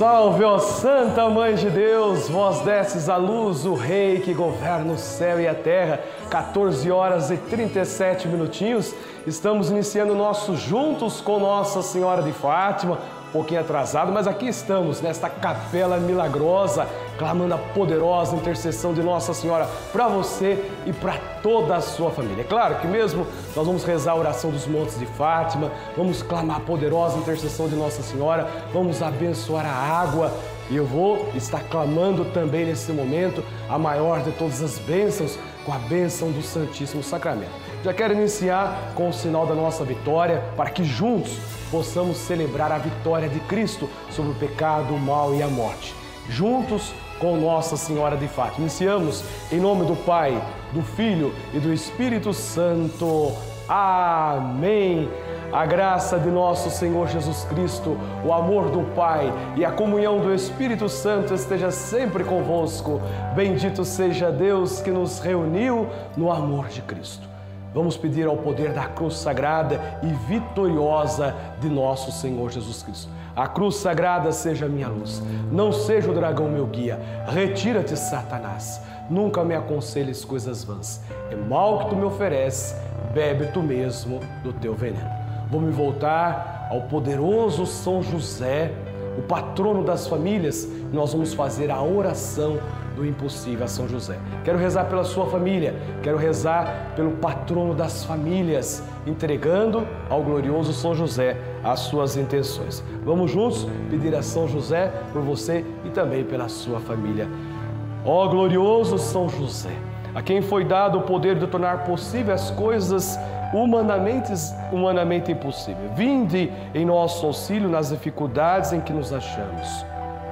Salve, ó Santa Mãe de Deus, vós desces a luz, o Rei que governa o céu e a terra. 14 horas e 37 minutinhos, estamos iniciando nosso Juntos com Nossa Senhora de Fátima, um pouquinho atrasado, mas aqui estamos, nesta capela milagrosa, clamando a poderosa intercessão de Nossa Senhora para você e para toda a sua família. É claro que mesmo nós vamos rezar a oração dos montes de Fátima, vamos clamar a poderosa intercessão de Nossa Senhora, vamos abençoar a água e eu vou estar clamando também nesse momento a maior de todas as bênçãos, com a bênção do Santíssimo Sacramento. Já quero iniciar com o sinal da nossa vitória, para que juntos possamos celebrar a vitória de Cristo sobre o pecado, o mal e a morte. Juntos com Nossa Senhora de Fátima. Iniciamos em nome do Pai, do Filho e do Espírito Santo. Amém. A graça de nosso Senhor Jesus Cristo, o amor do Pai e a comunhão do Espírito Santo esteja sempre convosco. Bendito seja Deus que nos reuniu no amor de Cristo. Vamos pedir ao poder da cruz sagrada e vitoriosa de nosso Senhor Jesus Cristo. A cruz sagrada seja minha luz, não seja o dragão meu guia. Retira-te, Satanás. Nunca me aconselhes coisas vãs. É mal que tu me ofereces, bebe tu mesmo do teu veneno. Vou me voltar ao poderoso São José, o patrono das famílias, e nós vamos fazer a oração do impossível a São José. Quero rezar pela sua família, quero rezar pelo patrono das famílias, entregando ao glorioso São José as suas intenções. Vamos juntos pedir a São José por você e também pela sua família. Ó glorioso São José, a quem foi dado o poder de tornar possível as coisas humanamente, humanamente impossíveis. Vinde em nosso auxílio nas dificuldades em que nos achamos.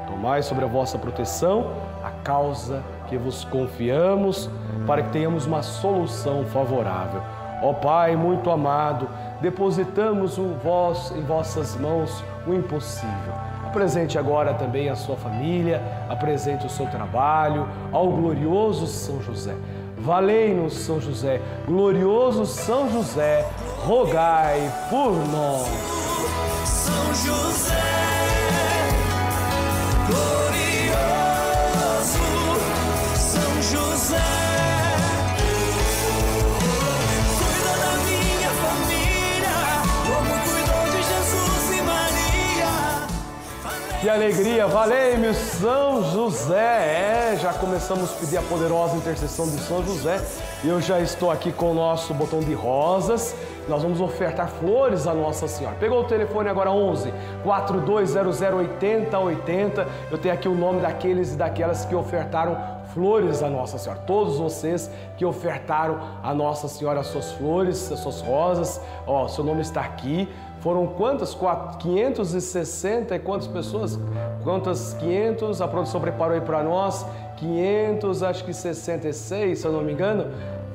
Tomai sobre a vossa proteção a causa que vos confiamos, para que tenhamos uma solução favorável. Ó Pai muito amado, depositamos o vós, em vossas mãos o impossível. Apresente agora também a sua família, apresente o seu trabalho ao glorioso São José. Valei-nos, São José, glorioso São José, rogai por nós. Que alegria, valei-me São José. É, já começamos a pedir a poderosa intercessão de São José. Eu já estou aqui com o nosso botão de rosas. Nós vamos ofertar flores a Nossa Senhora. Pegou o telefone agora 11 4200 8080. Eu tenho aqui o nome daqueles e daquelas que ofertaram flores a Nossa Senhora. Todos vocês que ofertaram a Nossa Senhora as suas flores, as suas rosas. Ó, seu nome está aqui. Foram quantas? Quatro- 560 e quantas pessoas? Quantas? 500? A produção preparou aí para nós. 500, acho que 66, se eu não me engano.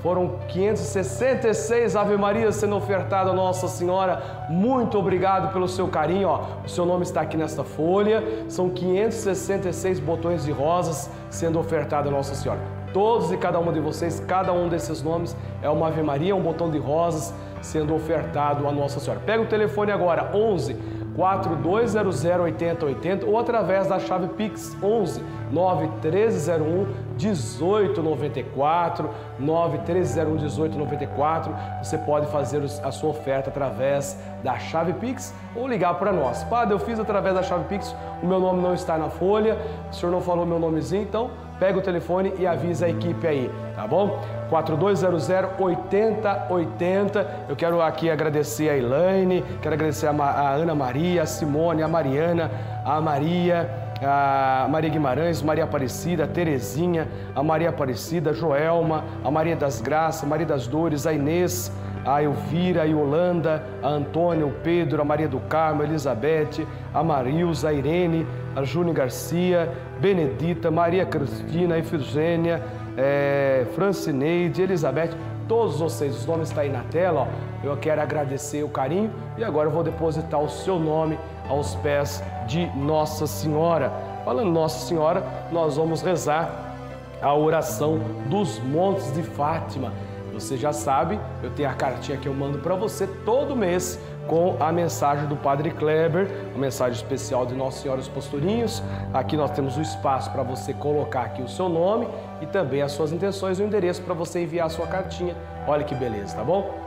Foram 566 Ave Maria sendo ofertada a Nossa Senhora. Muito obrigado pelo seu carinho. Ó. O seu nome está aqui nesta folha. São 566 botões de rosas sendo ofertada a Nossa Senhora. Todos e cada uma de vocês, cada um desses nomes é uma Ave Maria, um botão de rosas sendo ofertado a Nossa Senhora. Pega o telefone agora, 11 4200 8080 ou através da chave Pix 11 91301 1894 91301 1894. Você pode fazer a sua oferta através da chave Pix ou ligar para nós. Padre, eu fiz através da chave Pix, o meu nome não está na folha, o senhor não falou meu nomezinho, então pega o telefone e avisa a equipe aí, tá bom? 4200 8080. Eu quero aqui agradecer a Elaine, quero agradecer a, a Ana Maria, a Simone, a Mariana, a Maria, a Maria Guimarães, Maria Aparecida, a Terezinha, a Maria Aparecida, a Joelma, a Maria das Graças, a Maria das Dores, a Inês, a Elvira, a Yolanda, a Antônia, o Pedro, a Maria do Carmo, a Elizabeth, a Marilza, a Irene, a Júnior Garcia, Benedita, Maria Cristina, a Efigênia, é, Francineide, Elizabeth, todos vocês, os nomes estão aí na tela, ó. eu quero agradecer o carinho e agora eu vou depositar o seu nome aos pés de Nossa Senhora. Falando Nossa Senhora, nós vamos rezar a oração dos Montes de Fátima. Você já sabe, eu tenho a cartinha que eu mando para você todo mês com a mensagem do Padre Kleber, uma mensagem especial de Nossa Senhora dos Pastorinhos. Aqui nós temos o espaço para você colocar aqui o seu nome e também as suas intenções e o endereço para você enviar a sua cartinha. Olha que beleza, tá bom?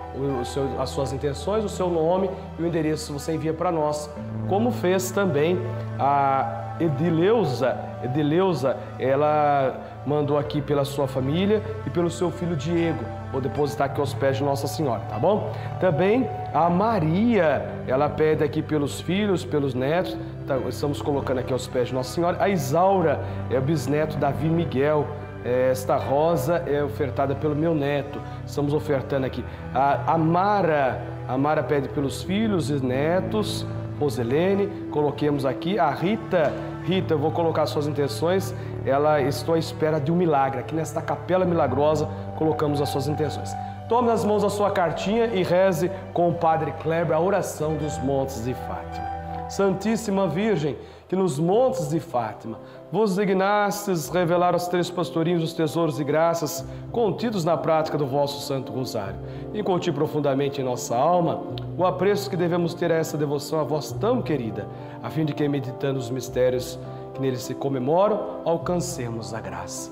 Seu, as suas intenções, o seu nome e o endereço você envia para nós. Como fez também a Edileuza. Edileuza, ela mandou aqui pela sua família e pelo seu filho Diego. Vou depositar aqui aos pés de Nossa Senhora, tá bom? Também a Maria, ela pede aqui pelos filhos, pelos netos, tá, estamos colocando aqui aos pés de Nossa Senhora. A Isaura é o bisneto Davi Miguel. Esta rosa é ofertada pelo meu neto. Estamos ofertando aqui. A Amara, a Mara pede pelos filhos e netos. Roselene, coloquemos aqui. A Rita, Rita, eu vou colocar suas intenções. Ela estou à espera de um milagre. Aqui nesta capela milagrosa, colocamos as suas intenções. Tome nas mãos a sua cartinha e reze com o Padre Kleber a oração dos montes de Fátima. Santíssima Virgem, que nos montes de Fátima vos dignastes revelar aos três pastorinhos os tesouros e graças contidos na prática do vosso Santo Rosário. Incuti profundamente em nossa alma o apreço que devemos ter a essa devoção a vós tão querida, a fim de que, meditando os mistérios que neles se comemoram, alcancemos a graça.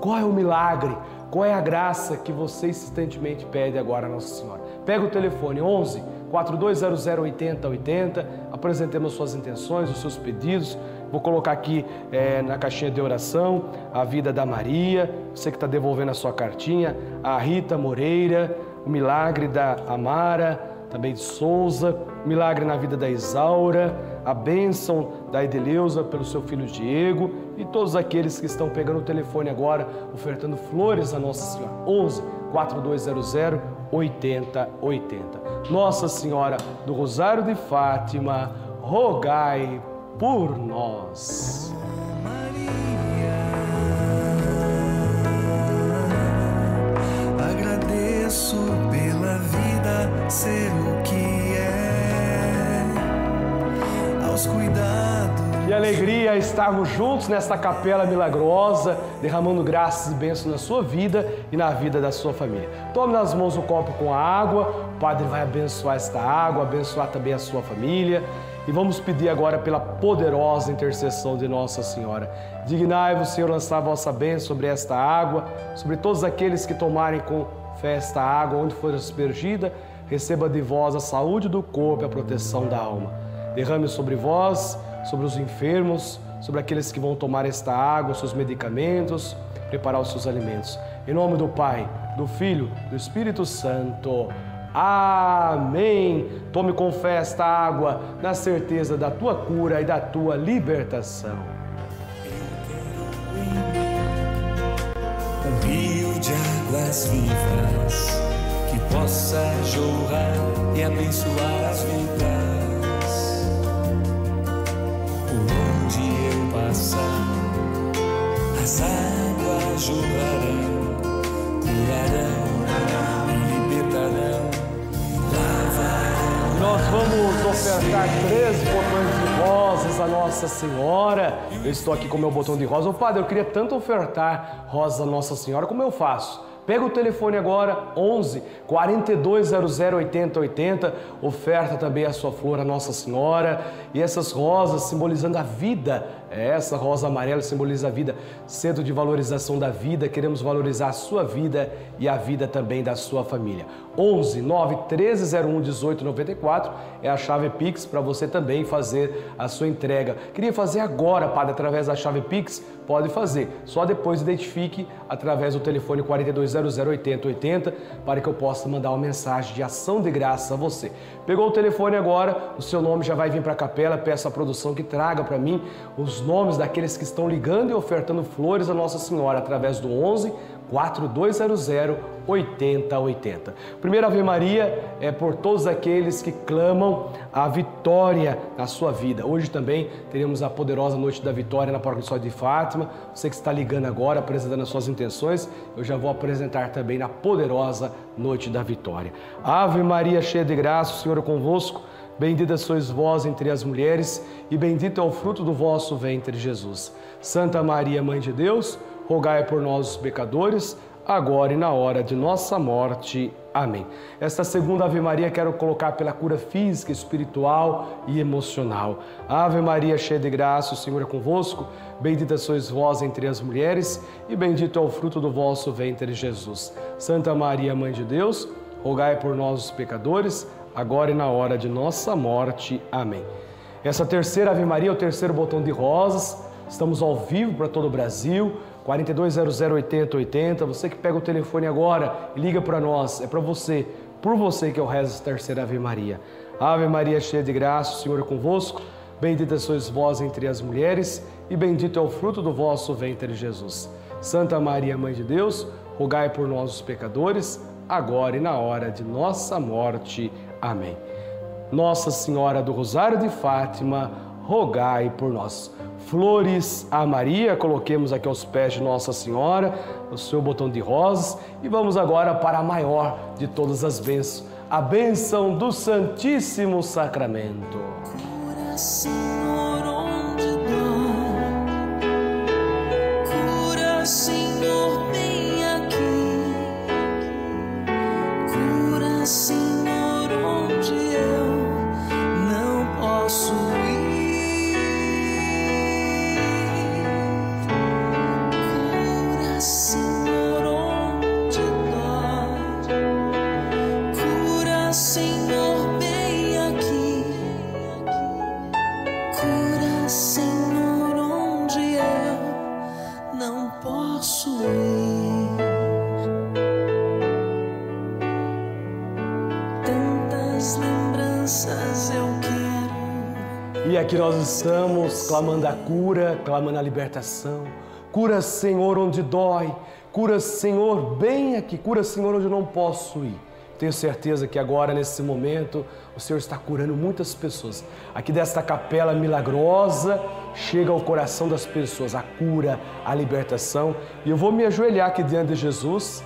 Qual é o milagre? Qual é a graça que você insistentemente pede agora a Nossa Senhora? Pega o telefone 11 4200 8080, apresentemos suas intenções, os seus pedidos. Vou colocar aqui é, na caixinha de oração a vida da Maria, você que está devolvendo a sua cartinha, a Rita Moreira, o milagre da Amara, também de Souza, milagre na vida da Isaura, a bênção da Edeleuza pelo seu filho Diego e todos aqueles que estão pegando o telefone agora, ofertando flores a Nossa Senhora. 11 4200 8080. Nossa Senhora do Rosário de Fátima, rogai por nós. Estarmos juntos nesta capela milagrosa, derramando graças e bênçãos na sua vida e na vida da sua família. Tome nas mãos o copo com água, o Padre vai abençoar esta água, abençoar também a sua família. E vamos pedir agora pela poderosa intercessão de Nossa Senhora. Dignai-vos, Senhor, lançar a vossa bênção sobre esta água, sobre todos aqueles que tomarem com fé esta água, onde for aspergida, receba de vós a saúde do corpo e a proteção da alma. Derrame sobre vós, sobre os enfermos, sobre aqueles que vão tomar esta água, os seus medicamentos, preparar os seus alimentos. Em nome do Pai, do Filho, do Espírito Santo. Amém. Tome com fé esta água, na certeza da tua cura e da tua libertação. Um rio de águas vivas que possa jorrar e abençoar as vidas. Vamos ofertar três botões de rosas a Nossa Senhora. Eu estou aqui com meu botão de rosa. Ô padre, eu queria tanto ofertar rosas a Nossa Senhora, como eu faço? Pega o telefone agora, 11 4200 8080, oferta também a sua flor a Nossa Senhora e essas rosas simbolizando a vida. Essa rosa amarela simboliza a vida, centro de valorização da vida. Queremos valorizar a sua vida e a vida também da sua família. 11 9 1301 1894 é a chave Pix para você também fazer a sua entrega. Queria fazer agora, padre, através da chave Pix? Pode fazer. Só depois identifique através do telefone 4200 8080 para que eu possa mandar uma mensagem de ação de graça a você. Pegou o telefone agora, o seu nome já vai vir para a capela. Peço à produção que traga para mim os nomes daqueles que estão ligando e ofertando flores a Nossa Senhora através do 11 4200 8080. Primeira Ave Maria é por todos aqueles que clamam a vitória na sua vida. Hoje também teremos a poderosa noite da vitória na Paróquia do Sol de Fátima. Você que está ligando agora, apresentando as suas intenções, eu já vou apresentar também na poderosa noite da vitória. Ave Maria, cheia de graça, o Senhor é convosco. Bendita sois vós entre as mulheres, e bendito é o fruto do vosso ventre, Jesus. Santa Maria, Mãe de Deus, rogai por nós, os pecadores, agora e na hora de nossa morte. Amém. Esta segunda Ave Maria quero colocar pela cura física, espiritual e emocional. Ave Maria, cheia de graça, o Senhor é convosco. Bendita sois vós entre as mulheres, e bendito é o fruto do vosso ventre, Jesus. Santa Maria, Mãe de Deus, rogai por nós, os pecadores, agora e na hora de nossa morte. Amém. Essa terceira Ave Maria, o terceiro botão de rosas, estamos ao vivo para todo o Brasil 4200 8080. Você que pega o telefone agora e liga para nós, é para você, por você que eu rezo a terceira Ave Maria. Ave Maria, cheia de graça, o Senhor é convosco. Bendita sois vós entre as mulheres, e bendito é o fruto do vosso ventre, Jesus. Santa Maria, Mãe de Deus, rogai por nós, os pecadores, agora e na hora de nossa morte. Amém. Nossa Senhora do Rosário de Fátima, rogai por nós flores a Maria, coloquemos aqui aos pés de Nossa Senhora, o seu botão de rosas e vamos agora para a maior de todas as bênçãos, a bênção do Santíssimo Sacramento. E aqui nós estamos clamando a cura, clamando a libertação. Cura, Senhor, onde dói. Cura, Senhor, bem aqui. Cura, Senhor, onde não posso ir. Tenho certeza que agora, nesse momento, o Senhor está curando muitas pessoas. Aqui desta capela milagrosa, chega ao coração das pessoas a cura, a libertação. E eu vou me ajoelhar aqui diante de Jesus.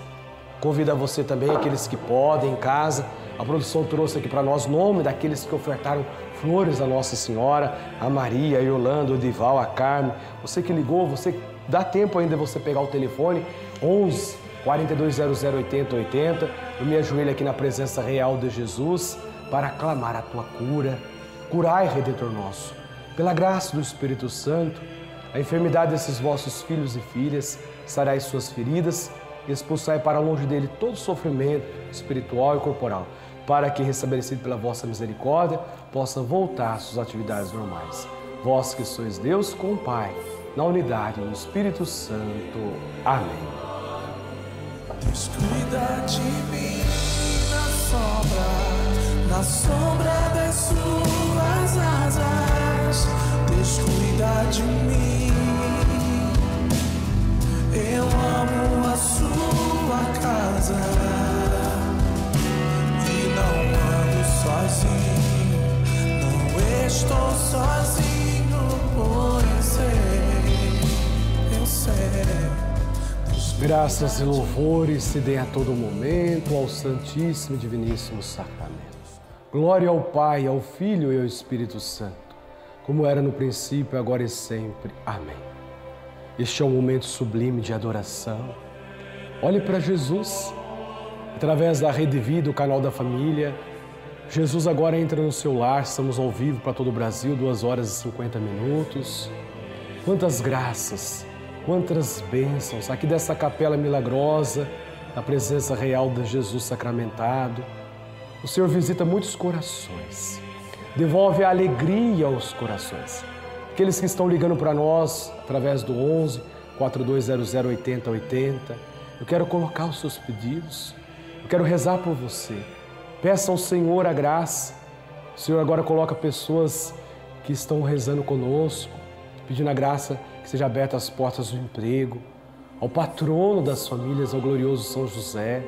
Convido a você também, aqueles que podem, em casa. A produção trouxe aqui para nós nome daqueles que ofertaram flores a Nossa Senhora, a Maria, a Yolanda, o Dival, a Carmen. Você que ligou, você dá tempo ainda você pegar o telefone 11 4200 8080. Eu me ajoelho aqui na presença real de Jesus para clamar a tua cura. Curai, Redentor nosso, pela graça do Espírito Santo, a enfermidade desses vossos filhos e filhas, sarai suas feridas, expulsai para longe dele todo sofrimento espiritual e corporal para que, restabelecido pela vossa misericórdia, possa voltar às suas atividades normais. Vós que sois Deus com o Pai, na unidade do Espírito Santo. Amém. Deus cuida de mim na sombra, na sombra das suas asas. Deus cuida de mim. Eu amo a sua casa sozinho, não estou sozinho, pois sei, eu sei. Graças e louvores se dêem a todo momento ao Santíssimo e Diviníssimo Sacramento. Glória ao Pai, ao Filho e ao Espírito Santo, como era no princípio, agora e sempre. Amém. Este é um momento sublime de adoração. Olhe para Jesus, através da Rede Vida, o canal da família, Jesus agora entra no seu lar, estamos ao vivo para todo o Brasil, 2 horas e 50 minutos. Quantas graças, quantas bênçãos aqui dessa capela milagrosa, na presença real de Jesus sacramentado. O Senhor visita muitos corações, devolve a alegria aos corações. Aqueles que estão ligando para nós através do 11 4200 8080, eu quero colocar os seus pedidos, eu quero rezar por você. Peça ao Senhor a graça. O Senhor agora coloca pessoas que estão rezando conosco, pedindo a graça que seja aberta as portas do emprego, ao patrono das famílias, ao glorioso São José,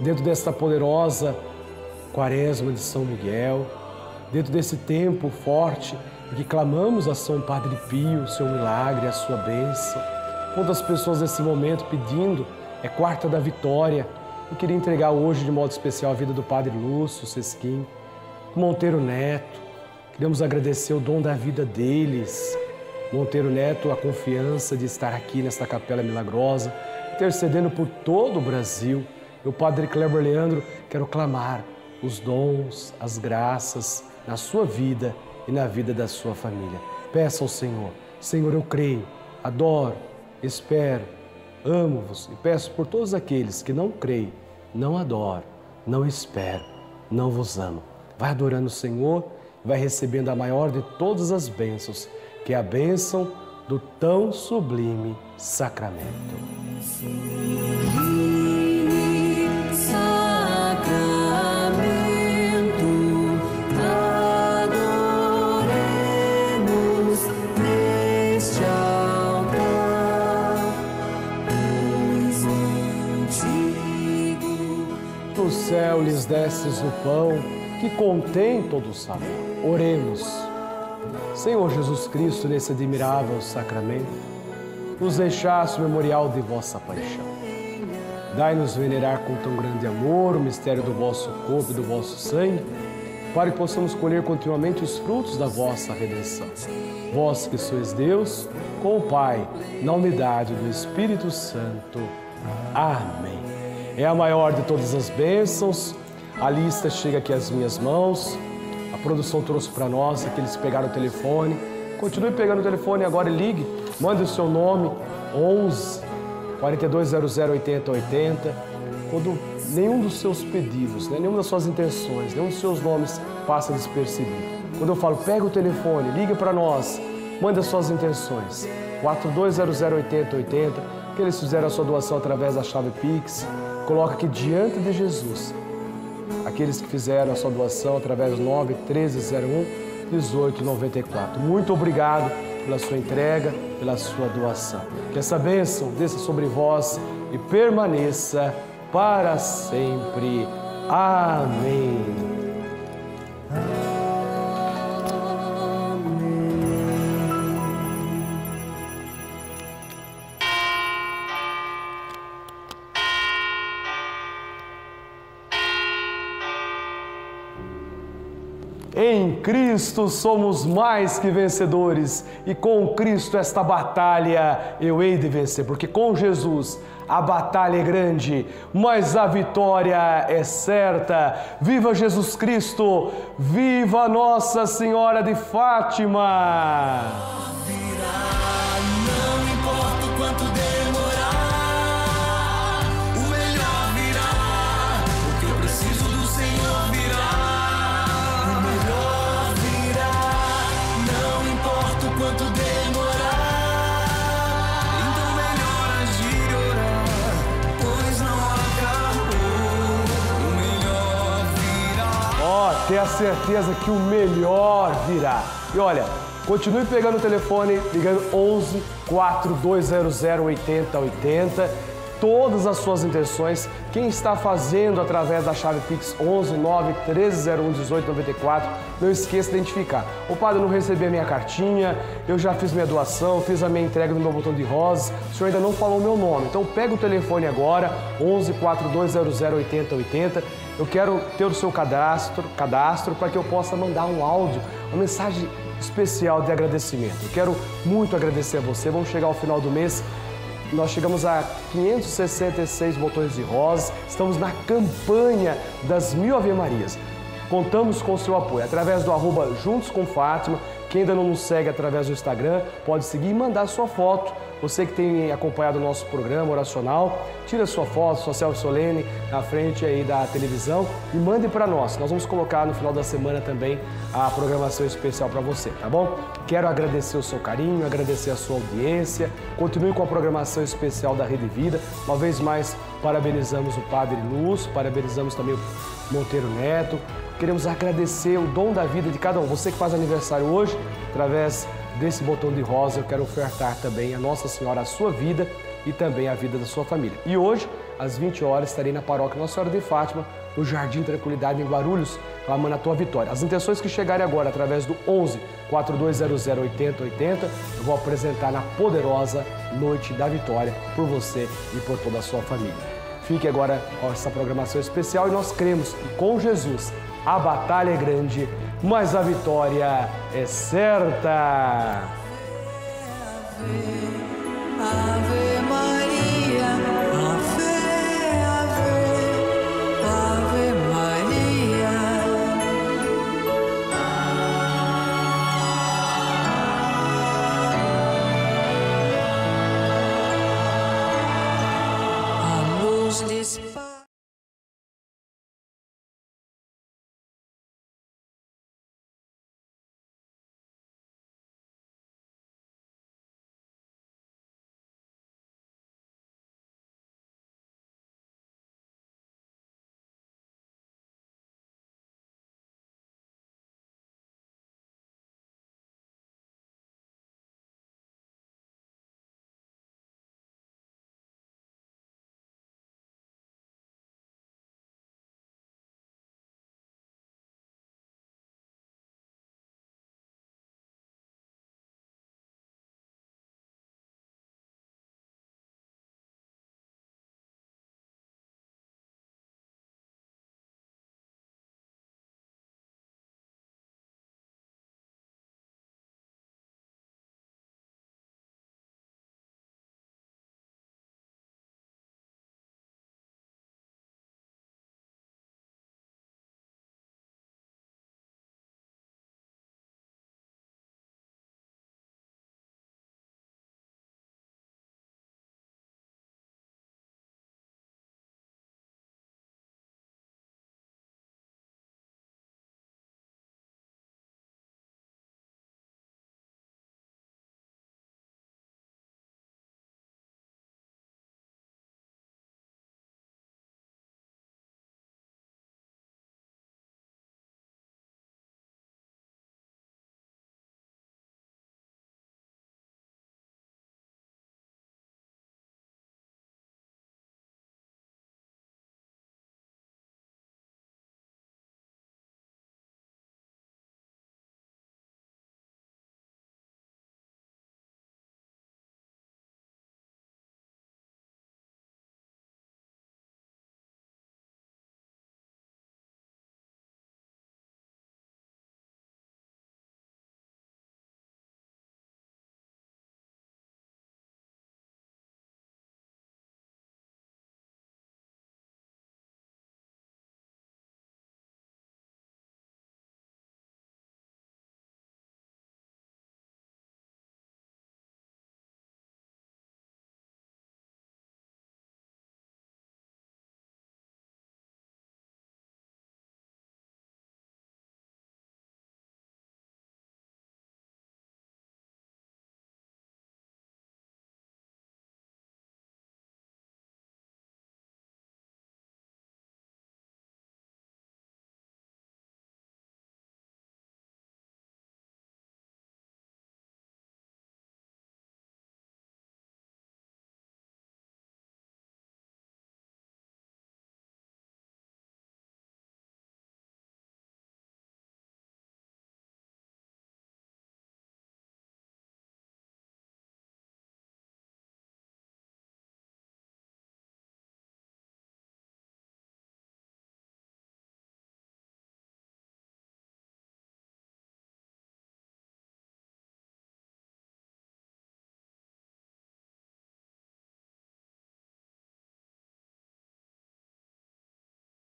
dentro desta poderosa quaresma de São Miguel, dentro desse tempo forte em que clamamos a São Padre Pio, seu milagre, a sua bênção. Quantas pessoas nesse momento pedindo, é quarta da vitória, eu queria entregar hoje de modo especial a vida do Padre Lúcio Sesquim, Monteiro Neto. Queremos agradecer o dom da vida deles. Monteiro Neto, a confiança de estar aqui nesta capela milagrosa, intercedendo por todo o Brasil. Eu, Padre Kleber Leandro, quero clamar os dons, as graças na sua vida e na vida da sua família. Peça ao Senhor: Senhor, eu creio, adoro, espero, amo-vos e peço por todos aqueles que não creem, não adoram, não esperam, não vos amam. Vai adorando o Senhor vai recebendo a maior de todas as bênçãos, que é a bênção do tão sublime sacramento. Do céu lhes desses o pão que contém todo o sabor. Oremos. Senhor Jesus Cristo, nesse admirável sacramento, nos deixaste o memorial de vossa paixão. Dai-nos venerar com tão grande amor o mistério do vosso corpo e do vosso sangue, para que possamos colher continuamente os frutos da vossa redenção. Vós que sois Deus, com o Pai, na unidade do Espírito Santo. Amém. É a maior de todas as bênçãos. A lista chega aqui às minhas mãos. A produção trouxe para nós, que pegaram o telefone. Continue pegando o telefone agora e ligue. Mande o seu nome, 11 4200 8080. Quando nenhum dos seus pedidos, né, nenhuma das suas intenções, nenhum dos seus nomes passa despercebido. Quando eu falo, pega o telefone, ligue para nós, manda as suas intenções. 4200 8080. Que eles fizeram a sua doação através da chave Pix. Coloca aqui diante de Jesus aqueles que fizeram a sua doação através do 9 1301 1894. Muito obrigado pela sua entrega, pela sua doação. Que essa bênção desça sobre vós e permaneça para sempre. Amém. Em Cristo somos mais que vencedores, e com Cristo esta batalha eu hei de vencer, porque com Jesus a batalha é grande, mas a vitória é certa. Viva Jesus Cristo! Viva Nossa Senhora de Fátima! Ter a certeza que o melhor virá. E olha, continue pegando o telefone, ligando 11 4200 8080. Todas as suas intenções, quem está fazendo através da chave Pix 11 9 1301 1894, não esqueça de identificar. O padre, não recebi a minha cartinha, eu já fiz minha doação, fiz a minha entrega no meu botão de rosas, o senhor ainda não falou o meu nome. Então pega o telefone agora, 11 4200 8080. Eu quero ter o seu cadastro, cadastro para que eu possa mandar um áudio, uma mensagem especial de agradecimento. Eu quero muito agradecer a você. Vamos chegar ao final do mês. Nós chegamos a 566 botões de rosa. Estamos na campanha das mil Ave Marias. Contamos com seu apoio através do arroba Juntos com Fátima. Quem ainda não nos segue através do Instagram, pode seguir e mandar sua foto. Você que tem acompanhado o nosso programa oracional, tira sua foto, sua selfie solene na frente aí da televisão e mande para nós. Nós vamos colocar no final da semana também a programação especial para você, tá bom? Quero agradecer o seu carinho, agradecer a sua audiência. Continue com a programação especial da Rede Vida. Uma vez mais, parabenizamos o Padre Lúcio, parabenizamos também o Monteiro Neto. Queremos agradecer o dom da vida de cada um. Você que faz aniversário hoje, através desse botão de rosa, eu quero ofertar também a Nossa Senhora a sua vida e também a vida da sua família. E hoje, às 20 horas, estarei na paróquia Nossa Senhora de Fátima, no Jardim Tranquilidade, em Guarulhos, clamando a tua vitória. As intenções que chegarem agora através do 11 4200 8080, eu vou apresentar na poderosa Noite da Vitória por você e por toda a sua família. Fique agora com essa programação especial e nós cremos que com Jesus a batalha é grande, mas a vitória é certa. Ave, ave.